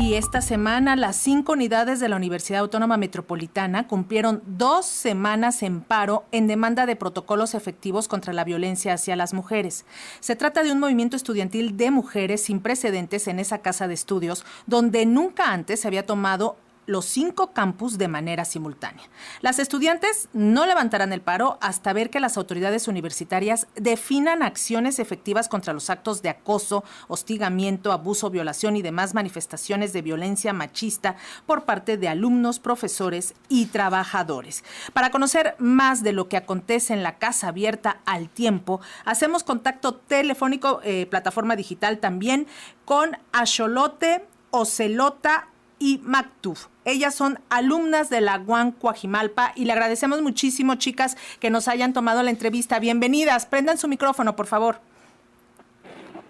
Y esta semana las cinco unidades de la Universidad Autónoma Metropolitana cumplieron dos semanas en paro en demanda de protocolos efectivos contra la violencia hacia las mujeres. Se trata de un movimiento estudiantil de mujeres sin precedentes en esa casa de estudios, donde nunca antes se había tomado los cinco campus de manera simultánea. Las estudiantes no levantarán el paro hasta ver que las autoridades universitarias definan acciones efectivas contra los actos de acoso, hostigamiento, abuso, violación y demás manifestaciones de violencia machista por parte de alumnos, profesores y trabajadores. Para conocer más de lo que acontece en la Casa Abierta al Tiempo, hacemos contacto telefónico, eh, plataforma digital también, con Axolote Ocelota y Mactuf. Ellas son alumnas de la UAN Coajimalpa y le agradecemos muchísimo, chicas, que nos hayan tomado la entrevista. Bienvenidas. Prendan su micrófono, por favor.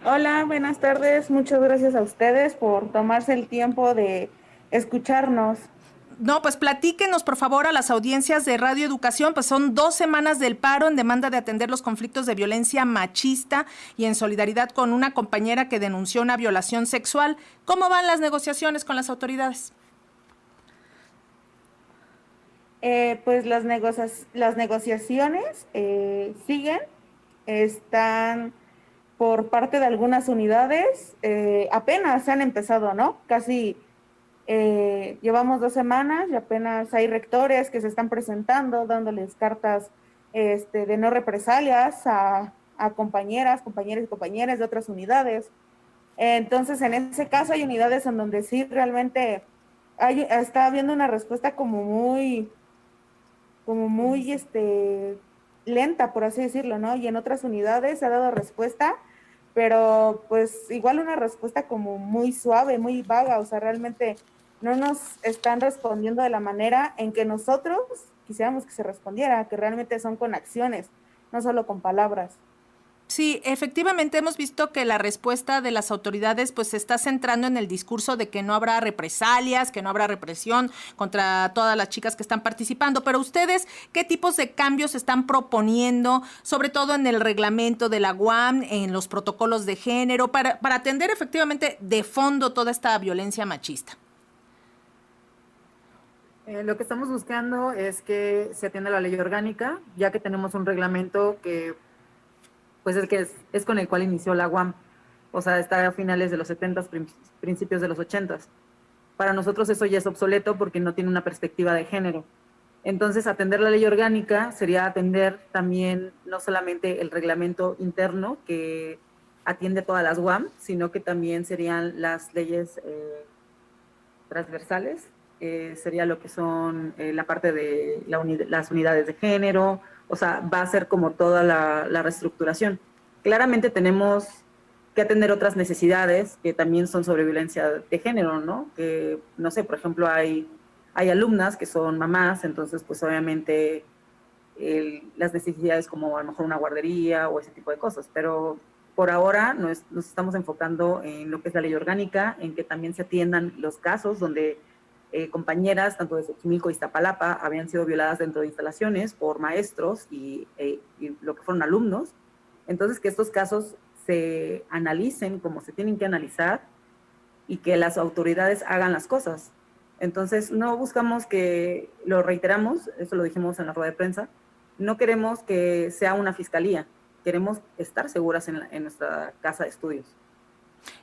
Hola, buenas tardes. Muchas gracias a ustedes por tomarse el tiempo de escucharnos. No, pues platíquenos, por favor, a las audiencias de Radio Educación, pues son dos semanas del paro en demanda de atender los conflictos de violencia machista y en solidaridad con una compañera que denunció una violación sexual. ¿Cómo van las negociaciones con las autoridades? Eh, pues las, las negociaciones eh, siguen, están por parte de algunas unidades, eh, apenas se han empezado, ¿no? Casi llevamos dos semanas y apenas hay rectores que se están presentando, dándoles cartas este, de no represalias a, a compañeras, compañeros y compañeras de otras unidades. Entonces, en ese caso hay unidades en donde sí realmente hay, está habiendo una respuesta como muy como muy este, lenta, por así decirlo, ¿no? Y en otras unidades se ha dado respuesta, pero pues igual una respuesta como muy suave, muy vaga, o sea, realmente no nos están respondiendo de la manera en que nosotros quisiéramos que se respondiera, que realmente son con acciones, no solo con palabras. Sí, efectivamente hemos visto que la respuesta de las autoridades pues se está centrando en el discurso de que no habrá represalias, que no habrá represión contra todas las chicas que están participando, pero ustedes, ¿qué tipos de cambios están proponiendo, sobre todo en el reglamento de la UAM, en los protocolos de género, para, atender efectivamente de fondo toda esta violencia machista? Eh, lo que estamos buscando es que se atienda la ley orgánica, ya que tenemos un reglamento que pues es que es, con el cual inició la UAM. O sea, está a finales de los 70, principios de los 80. Para nosotros eso ya es obsoleto porque no tiene una perspectiva de género. Entonces, atender la ley orgánica sería atender también no solamente el reglamento interno que atiende todas las UAM, sino que también serían las leyes eh, transversales, eh, sería lo que son eh, la parte de las unidades de género, o sea, va a ser como toda la, reestructuración. Claramente tenemos que atender otras necesidades que también son sobre violencia de género, ¿no? Que, no sé, por ejemplo, hay, hay alumnas que son mamás, entonces, pues obviamente las necesidades como a lo mejor una guardería o ese tipo de cosas, pero por ahora nos, nos, estamos enfocando en lo que es la ley orgánica, en que también se atiendan los casos donde eh, compañeras, tanto de Xochimilco y Iztapalapa, habían sido violadas dentro de instalaciones por maestros y, eh, y, lo que fueron alumnos. Entonces, que estos casos se analicen como se tienen que analizar y que las autoridades hagan las cosas. Entonces, no buscamos que, lo reiteramos, eso lo dijimos en la rueda de prensa, no queremos que sea una fiscalía, queremos estar seguras en, en nuestra casa de estudios.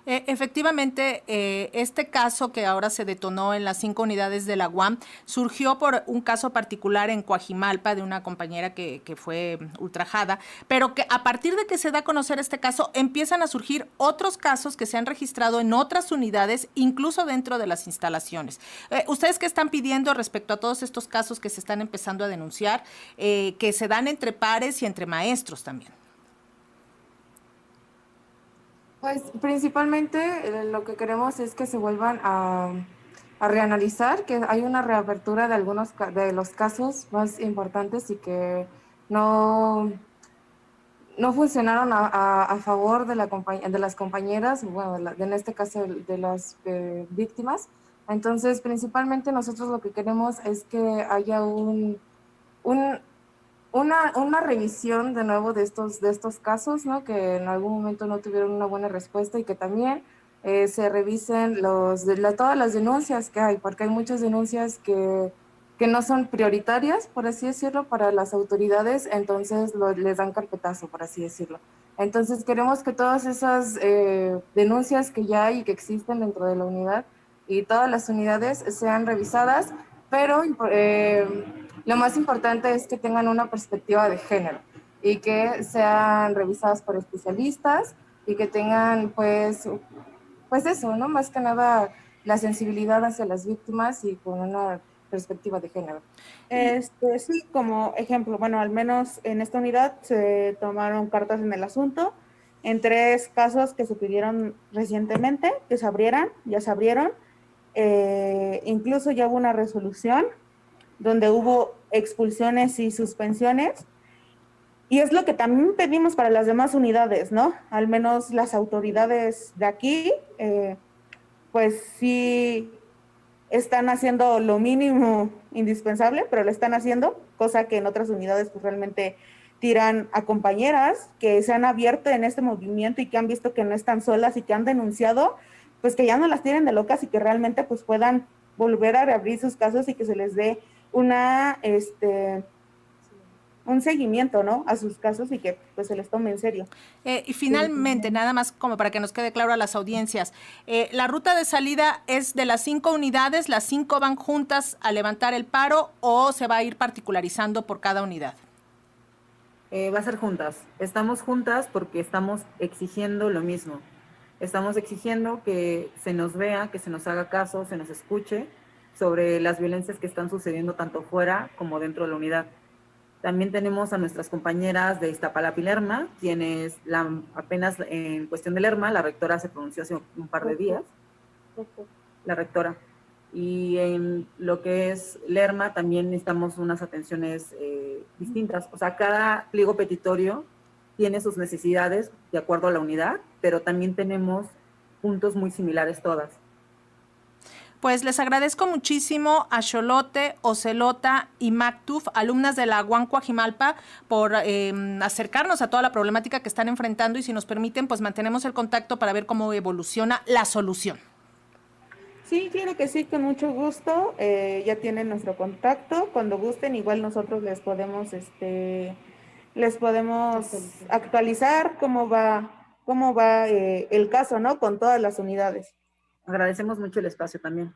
Eh, efectivamente, eh, este caso que ahora se detonó en las cinco unidades de la UAM surgió por un caso particular en Coajimalpa de una compañera que, fue ultrajada, pero que a partir de que se da a conocer este caso empiezan a surgir otros casos que se han registrado en otras unidades, incluso dentro de las instalaciones. Eh, ¿Ustedes qué están pidiendo respecto a todos estos casos que se están empezando a denunciar, que se dan entre pares y entre maestros también? Pues principalmente eh, lo que queremos es que se vuelvan a, reanalizar, que hay una reapertura de algunos de los casos más importantes y que no, no funcionaron a, favor de, la de las compañeras, bueno, en este caso de las eh, víctimas. Entonces, principalmente nosotros lo que queremos es que haya un una, una revisión de nuevo de estos, de estos casos, ¿no? Que en algún momento no tuvieron una buena respuesta y que también eh, se revisen los, de, todas las denuncias que hay, porque hay muchas denuncias que, que, no son prioritarias, por así decirlo, para las autoridades, entonces les dan carpetazo, por así decirlo. Entonces queremos que todas esas eh, denuncias que ya hay y que existen dentro de la unidad y todas las unidades sean revisadas, pero eh, lo más importante es que tengan una perspectiva de género y que sean revisadas por especialistas y que tengan pues pues eso, ¿no? Más que nada la sensibilidad hacia las víctimas y con una perspectiva de género. Este, sí, como ejemplo, bueno, al menos en esta unidad se tomaron cartas en el asunto en tres casos que se pidieron recientemente, que se abrieran, ya se abrieron. Eh, incluso ya hubo una resolución donde hubo expulsiones y suspensiones. Y es lo que también pedimos para las demás unidades, ¿no? Al menos las autoridades de aquí, eh, pues sí están haciendo lo mínimo indispensable, pero lo están haciendo, cosa que en otras unidades pues realmente tiran a compañeras que se han abierto en este movimiento y que han visto que no están solas y que han denunciado, pues que ya no las tienen de locas y que realmente pues puedan volver a reabrir sus casos y que se les dé una, este, un seguimiento, ¿no? A sus casos y que pues se les tome en serio. Eh, y finalmente, nada más como para que nos quede claro a las audiencias, eh, la ruta de salida es de las cinco unidades, las cinco van juntas a levantar el paro o se va a ir particularizando por cada unidad. Eh, va a ser juntas. Estamos juntas porque estamos exigiendo lo mismo. Estamos exigiendo que se nos vea, que se nos haga caso, se nos escuche sobre las violencias que están sucediendo tanto fuera como dentro de la unidad. También tenemos a nuestras compañeras de Iztapalapa y Lerma, quienes la, apenas en cuestión de Lerma, la rectora se pronunció hace un par de días, la rectora. Y en lo que es Lerma también necesitamos unas atenciones eh, distintas. O sea, cada pliego petitorio tiene sus necesidades de acuerdo a la unidad, pero también tenemos puntos muy similares todas. Pues les agradezco muchísimo a Xolote, Ocelota y Mactuf, alumnas de la Guancuajimalpa, por em, acercarnos a toda la problemática que están enfrentando y si nos permiten, pues mantenemos el contacto para ver cómo evoluciona la solución. Sí, claro que sí, con mucho gusto. Eh, ya tienen nuestro contacto. Cuando gusten, igual nosotros les podemos, este, les podemos actualizar cómo va, cómo va eh, el caso, ¿no? Con todas las unidades. Agradecemos mucho el espacio también.